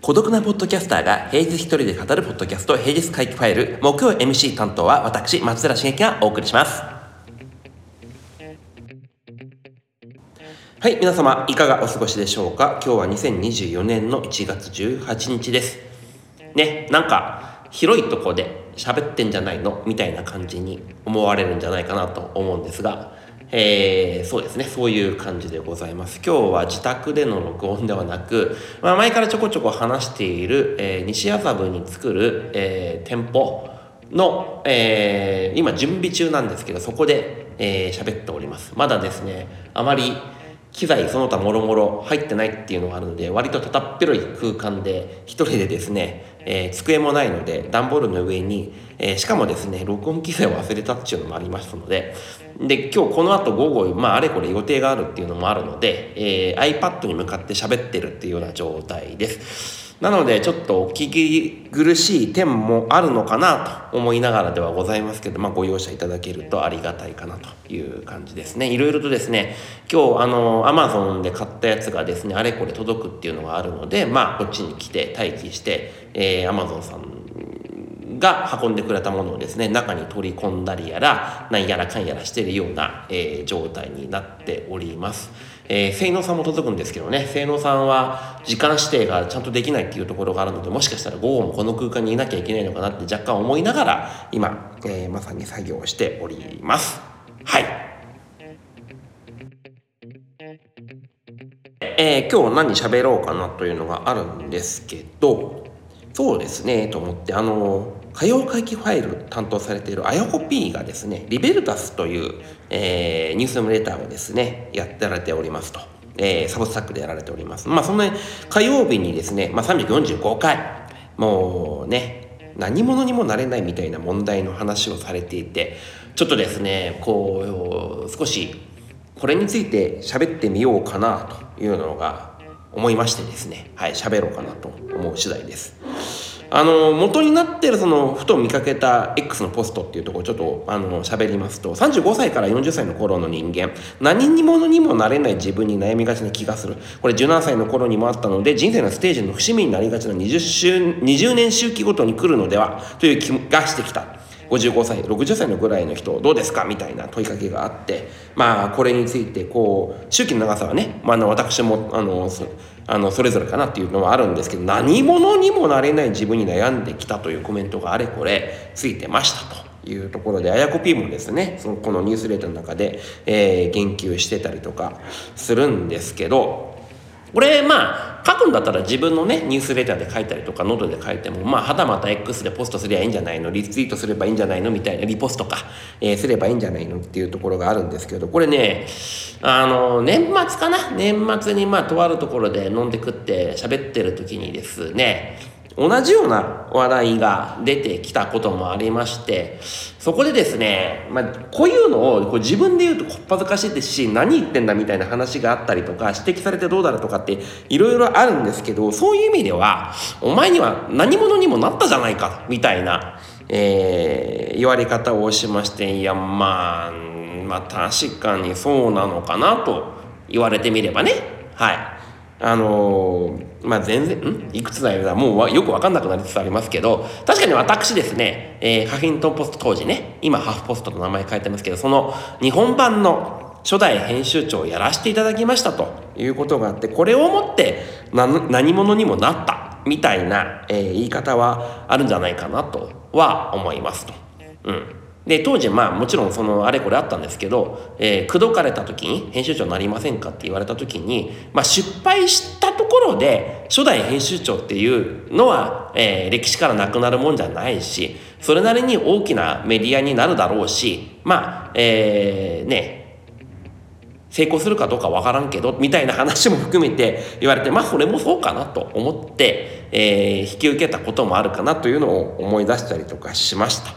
孤独なポッドキャスターが平日一人で語るポッドキャスト平日回帰ファイル。木曜 MC 担当は私松浦茂樹がお送りします。はい皆様いかがお過ごしでしょうか？今日は2024年の1月18日です。ねなんか広いとこで喋ってんじゃないの？みたいな感じに思われるんじゃないかなと思うんですが。えー、そうですね。そういう感じでございます。今日は自宅での録音ではなく、まあ、前からちょこちょこ話している、えー、西麻布に作る、えー、店舗の、え、今準備中なんですけどそこでえー、喋っております。まだですねあまり機材その他もろもろ入ってないっていうのがあるので割とたたっぺろい空間で一人でですね、えー、机もないので段ボールの上に、えー、しかもですね録音機材を忘れたっていうのもありますのでで今日この後午後、まあ、あれこれ予定があるっていうのもあるので、えー、iPad に向かって喋ってるっていうような状態です。なのでちょっとお聞き苦しい点もあるのかなと思いながらではございますけど、まあ、ご容赦いただけるとありがたいかなという感じですねいろいろとですね今日あの Amazon で買ったやつがですねあれこれ届くっていうのがあるのでまあこっちに来て待機して、えー、Amazon さんが運んでくれたものをですね中に取り込んだりやら何やらかんやらしてるような、えー、状態になっております。えー、性能さんも届くんですけどね性能さんは時間指定がちゃんとできないっていうところがあるのでもしかしたら午後もこの空間にいなきゃいけないのかなって若干思いながら今、えー、まさに作業をしております。はい。えー、今日何喋ろうかなというのがあるんですけどそうですねと思ってあの火曜会期ファイル担当されているあやこ P がですねリベルタスという、えー、ニュースレターをですねやってられておりますと、えー、サブスタックでやられております。まあその、ね、火曜日にですね、まあ、345回もうね何者にもなれないみたいな問題の話をされていてちょっとですねこう少しこれについて喋ってみようかなというのが思いましてですねはい喋ろうかなと思う次第です。あの元になってるそのふと見かけた X のポストっていうところちょっとあの喋りますと35歳から40歳の頃の人間何にものにもなれない自分に悩みがちな気がする。これ17歳の頃にもあったので人生のステージの節目になりがちな 20, 週20年周期ごとに来るのではという気がしてきた。55歳60歳のぐらいの人どうですか？みたいな問いかけがあってまあこれについてこう周期の長さはね、まあ、の私もあのあのそれぞれかなっていうのはあるんですけど何者にもなれない自分に悩んできたというコメントがあれこれついてましたというところであやこ P もですねそのこのニュースレーターの中で、えー、言及してたりとかするんですけどこれまあ書くんだったら自分のねニュースレターで書いたりとかノートで書いてもまあはたまた X でポストすればいいんじゃないのリツイートすればいいんじゃないのみたいなリポストか、えー、すればいいんじゃないのっていうところがあるんですけどこれねあの年末かな？年末にまあとあるところで飲んで食って喋ってる時にですね同じような話題が出てきたこともありまして、そこでですね、まあ、こういうのをこう自分で言うとこっぱずかしいですし、何言ってんだみたいな話があったりとか、指摘されてどうだろうとかっていろいろあるんですけど、そういう意味では、お前には何者にもなったじゃないか、みたいな、えー、言われ方をしまして、いや、まあ、まあ確かにそうなのかなと言われてみればね、はい。あのー、まあ、全然、ん？いくつだよもうよくわかんなくなりつつありますけど、確かに私ですね、えー、ハフィントンポスト当時ね、今ハーフポストと名前変えてますけど、その日本版の初代編集長をやらせていただきましたということがあって、これをもって何者にもなったみたいな、えー、言い方はあるんじゃないかなとは思いますと。うん。で当時まあもちろんそのあれこれあったんですけど、えー、口説かれた時に編集長になりませんかって言われた時に、まあ、失敗したところで初代編集長っていうのは、えー、歴史からなくなるもんじゃないしそれなりに大きなメディアになるだろうしまあえー、ね成功するかどうかわからんけどみたいな話も含めて言われてまあそれもそうかなと思って、えー、引き受けたこともあるかなというのを思い出したりとかしました。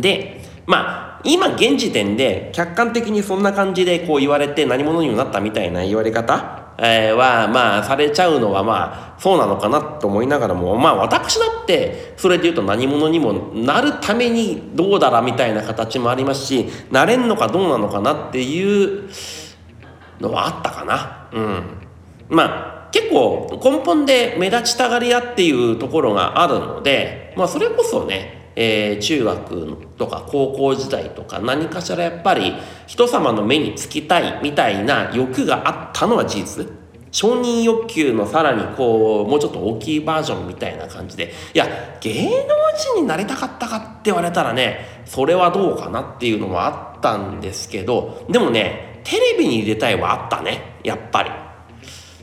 で、まあ、今現時点で客観的にそんな感じでこう言われて何者にもなったみたいな言われ方えー、は、まあ、されちゃうのは、まあ、そうなのかなと思いながらも、まあ、私だって、それで言うと何者にもなるためにどうだらみたいな形もありますし、なれんのかどうなのかなっていうのはあったかな。うん。まあ、結構根本で目立ちたがり屋っていうところがあるので、まあ、それこそね、えー、中学とか高校時代とか何かしらやっぱり人様の目につきたいみたいな欲があったのは事実承認欲求のさらにこうもうちょっと大きいバージョンみたいな感じでいや芸能人になりたかったかって言われたらねそれはどうかなっていうのもあったんですけどでもねテレビに出たいはあったねやっぱり。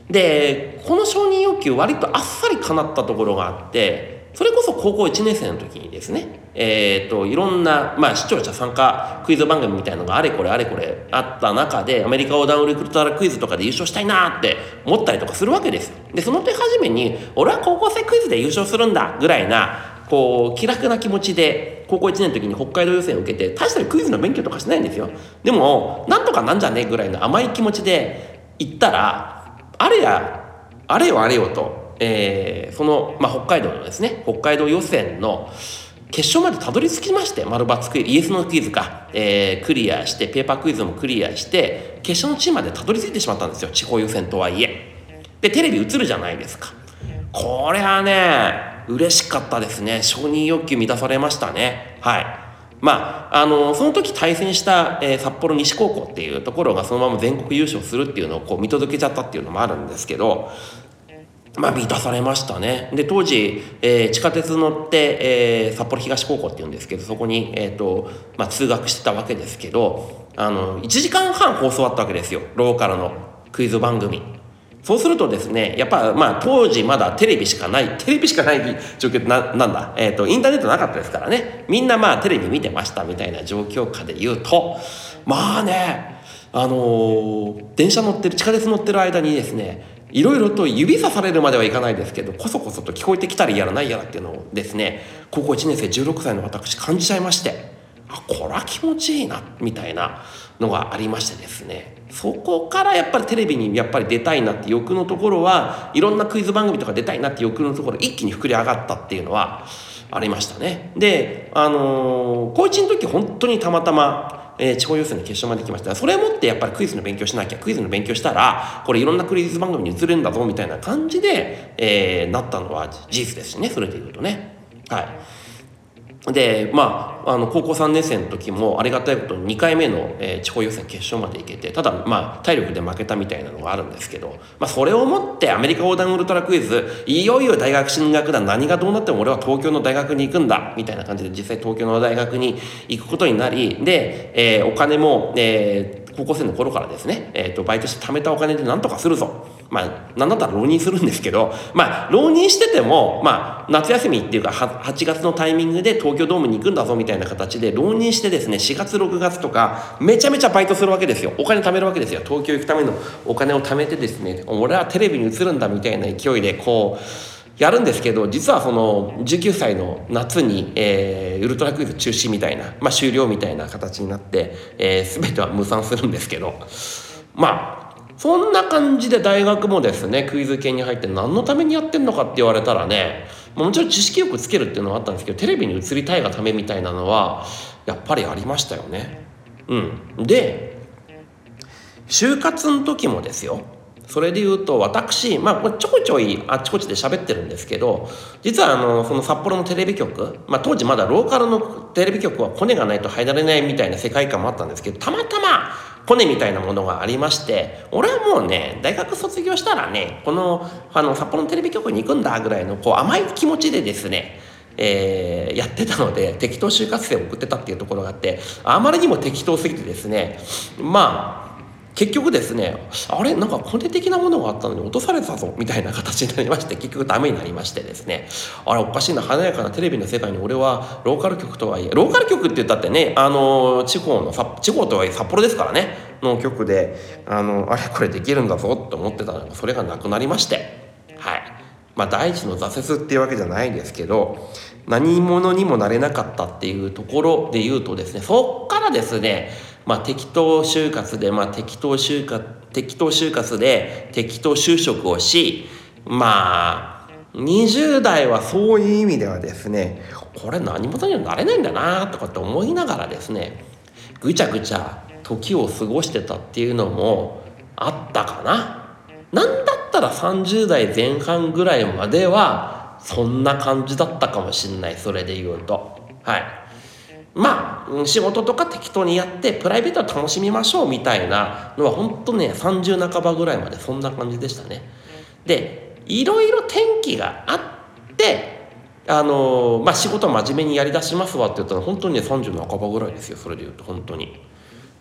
でこの承認欲求割とあっさり叶ったところがあってそれこそ高校1年生の時にですね、えっ、ー、と、いろんな、まあ、視聴者参加クイズ番組みたいなのがあれこれあれこれあった中で、アメリカ横断ウリクルトラクイズとかで優勝したいなって思ったりとかするわけですで、その手始めに、俺は高校生クイズで優勝するんだぐらいな、こう、気楽な気持ちで、高校1年の時に北海道予選を受けて、大したクイズの勉強とかしないんですよ。でも、なんとかなんじゃねえぐらいの甘い気持ちで行ったら、あれや、あれよあれよと、えー、その、まあ、北海道のですね北海道予選の決勝までたどり着きまして丸抜クイズイエスのクイズか、えー、クリアしてペーパークイズもクリアして決勝のチームまでたどり着いてしまったんですよ。地方予選とはいえ。でテレビ映るじゃないですか。これはね嬉しかったですね。承認欲求満たされましたね。はい。まあ、あのその時対戦した、えー、札幌西高校っていうところがそのまま全国優勝するっていうのをこう見届けちゃったっていうのもあるんですけどまあ、満たされましたね。で、当時、えー、地下鉄乗って、えー、札幌東高校っていうんですけど、そこに、えっ、ー、と、まあ、通学してたわけですけど、あの、1時間半放送あったわけですよ。ローカルのクイズ番組。そうするとですね、やっぱ、まあ、当時まだテレビしかない、テレビしかない状況な、なんだ、えっ、と、インターネットなかったですからね、みんなまあ、テレビ見てましたみたいな状況下で言うと、まあね、あの、電車乗ってる、地下鉄乗ってる間にですね、いろいろと指さされるまではいかないですけどこそこそと聞こえてきたりやらないやらっていうのをですね高校1年生16歳の私感じちゃいましてあこれは気持ちいいなみたいなのがありましてですね。そこからやっぱりテレビにやっぱり出たいなって欲のところはいろんなクイズ番組とか出たいなって欲のところ一気に膨れ上がったっていうのはありましたね。であのー、高1の時本当にたまたまえー、地方予選の決勝まで来ました。それをもってやっぱりクイズの勉強しなきゃ。クイズの勉強したらこれいろんなクイズ番組に移れるんだぞみたいな感じで、えー、なったのは事実ですしね。それでいうとね。はい。でまああの高校3年生の時もありがたいことに2回目の、えー、地方予選決勝まで行けてただまあ体力で負けたみたいなのがあるんですけど、まあ、それをもってアメリカ横断ウルトラクイズいよいよ大学進学だ何がどうなっても俺は東京の大学に行くんだみたいな感じで実際東京の大学に行くことになりで、えー、お金も、えー高校生の頃からですね、えーと、バイトして貯めたお金で何とかするぞまあ何だったら浪人するんですけどまあ浪人しててもまあ夏休みっていうか8月のタイミングで東京ドームに行くんだぞみたいな形で浪人してですね4月6月とかめちゃめちゃバイトするわけですよ。お金貯めるわけですよ。東京行くためのお金を貯めてですね俺はテレビに映るんだみたいな勢いでこうやるんですけど実はその19歳の夏に、えー、ウルトラクイズ中止みたいな、まあ、終了みたいな形になって、えー、全ては無賛するんですけどまあそんな感じで大学もですねクイズ系に入って何のためにやってんのかって言われたらねもちろん知識よくつけるっていうのはあったんですけどテレビに映りたいがためみたいなのはやっぱりありましたよね。うん、で就活の時もですよそれで言うと私、まあ、ちょこちょいあっちこっちで喋ってるんですけど実はあのその札幌のテレビ局、まあ、当時まだローカルのテレビ局はコネがないと入られないみたいな世界観もあったんですけどたまたまコネみたいなものがありまして俺はもうね大学卒業したらねこのあの札幌のテレビ局に行くんだぐらいのこう甘い気持ちでですねえー、やってたので適当就活生を送ってたっていうところがあってあまりにも適当すぎてですねまあ結局ですねあれ？なんかコネ的なものがあったのに落とされたぞみたいな形になりまして結局ダメになりましてですね。あれおかしいな華やかなテレビの世界に俺はローカル局とはいえローカル局って言ったってねあの地方の地方とはいえ札幌ですからね。の局であのあれこれできるんだぞって思ってたのがそれがなくなりまして。はい。まあ第一の挫折っていうわけじゃないですけど何者にもなれなかったっていうところで言うとですねそっからですねまあ、適当就活で、まあ、適当就活適当就活で適当就職をしまあ20代はそういう意味ではですねこれ何者にはなれないんだなとかって思いながらですねぐちゃぐちゃ時を過ごしてたっていうのもあったかな。なんだったら30代前半ぐらいまではそんな感じだったかもしんないそれで言うと。はいまあ仕事とか適当にやってプライベートは楽しみましょうみたいなのは本当ね30半ばぐらいまでそんな感じでしたね。でいろいろ転機があってあのまあ仕事真面目にやりだしますわって言ったら本当にね30半ばぐらいですよそれで言うと本当に。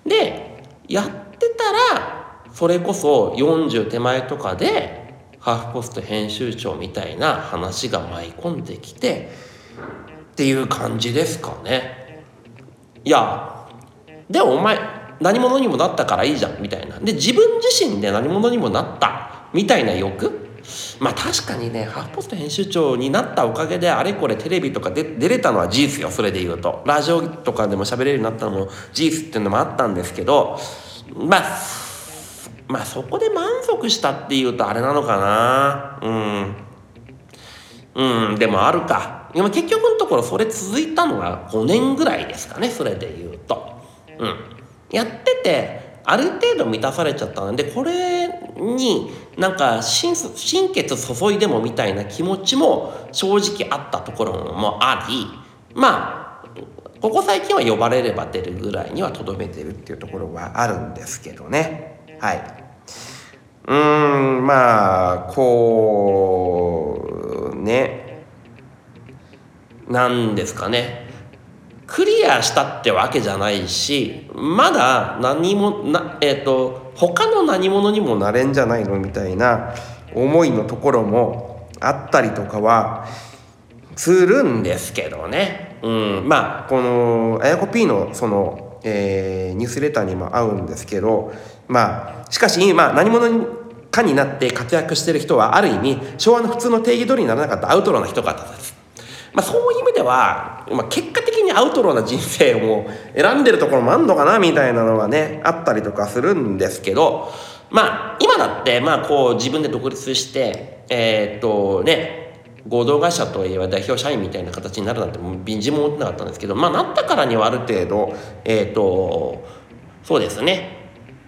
でやってたらそれこそ40手前とかでハーフポスト編集長みたいな話が舞い込んできてっていう感じですかね。いやでもお前何者にもなったからいいじゃんみたいな。で自分自身で何者にもなったみたいな欲？まあ確かにねハーフポスト編集長になったおかげであれこれテレビとかで出れたのは事実よそれで言うと。ラジオとかでも喋れるようになったのも事実っていうのもあったんですけどまあまあそこで満足したっていうとあれなのかな。うん。うんでもあるか。でも結局のところそれ続いたのが5年ぐらいですかねそれで言うと。うん、やっててある程度満たされちゃったのでこれになんか心血注いでもみたいな気持ちも正直あったところもありまあここ最近は呼ばれれば出るぐらいにはとどめてるっていうところはあるんですけどね。はい。うんまあこうね。なんですかね。クリアしたってわけじゃないしまだ何もなえっ、ー、と他の何者にもなれんじゃないのみたいな思いのところもあったりとかはするんですけどね、うん、まあこのあやこ P のその、えー、ニュースレターにも合うんですけどまあしかし、まあ、何者かになって活躍してる人はある意味昭和の普通の定義通りにならなかったアウトローな人方です。まあ、そういう意味では、まあ、結果的にアウトローな人生を選んでるところもあんのかなみたいなのがねあったりとかするんですけどまあ今だってまあこう自分で独立してえー、っとね合同会社といえば代表社員みたいな形になるなんてもう便時も思ってなかったんですけどまあなったからにはある程度えー、っとそうですね。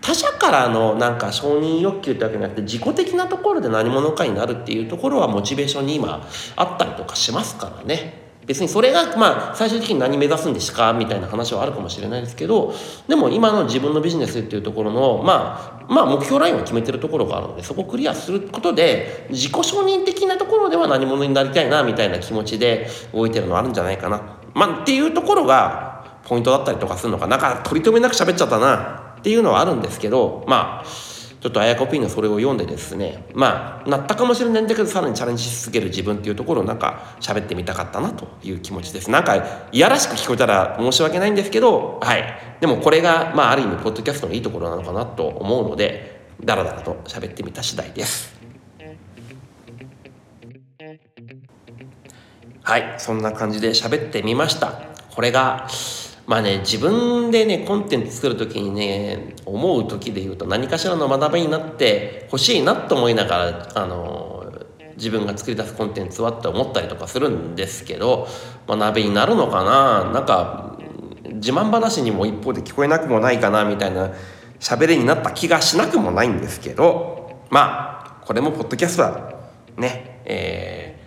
他者からのなんか承認欲求ってわけじゃなくて自己的なところで何者かになるっていうところはモチベーションに今あったりとかしますからね。別にそれがまあ最終的に何目指すんですかみたいな話はあるかもしれないですけどでも今の自分のビジネスっていうところのまあまあ目標ラインを決めてるところがあるのでそこをクリアすることで自己承認的なところでは何者になりたいなみたいな気持ちで動いてるのあるんじゃないかな。まあっていうところがポイントだったりとかするのかなんか取り留めなく喋っちゃったな。っていうのはあるんですけどまあちょっとあやこぴーのそれを読んでですねまあなったかもしれないんだけどさらにチャレンジし続ける自分っていうところをなんか喋ってみたかったなという気持ちです。なんかいやらしく聞こえたら申し訳ないんですけどはい。でもこれがまあある意味ポッドキャストのいいところなのかなと思うのでだらだらと喋ってみた次第です。はい。そんな感じで喋ってみました。これがまあね自分でねコンテンツ作る時にね思う時で言うと何かしらの学びになってほしいなと思いながらあの自分が作り出すコンテンツはって思ったりとかするんですけど学びになるのかな？なんか自慢話にも一方で聞こえなくもないかなみたいな喋りになった気がしなくもないんですけどまあこれもポッドキャストはねえ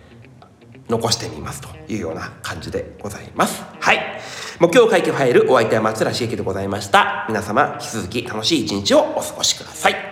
ー、残してみますというような感じでございます。はい目標会計ファイルお相手は松浦茂樹でございました。皆様、引き続き楽しい一日をお過ごしください。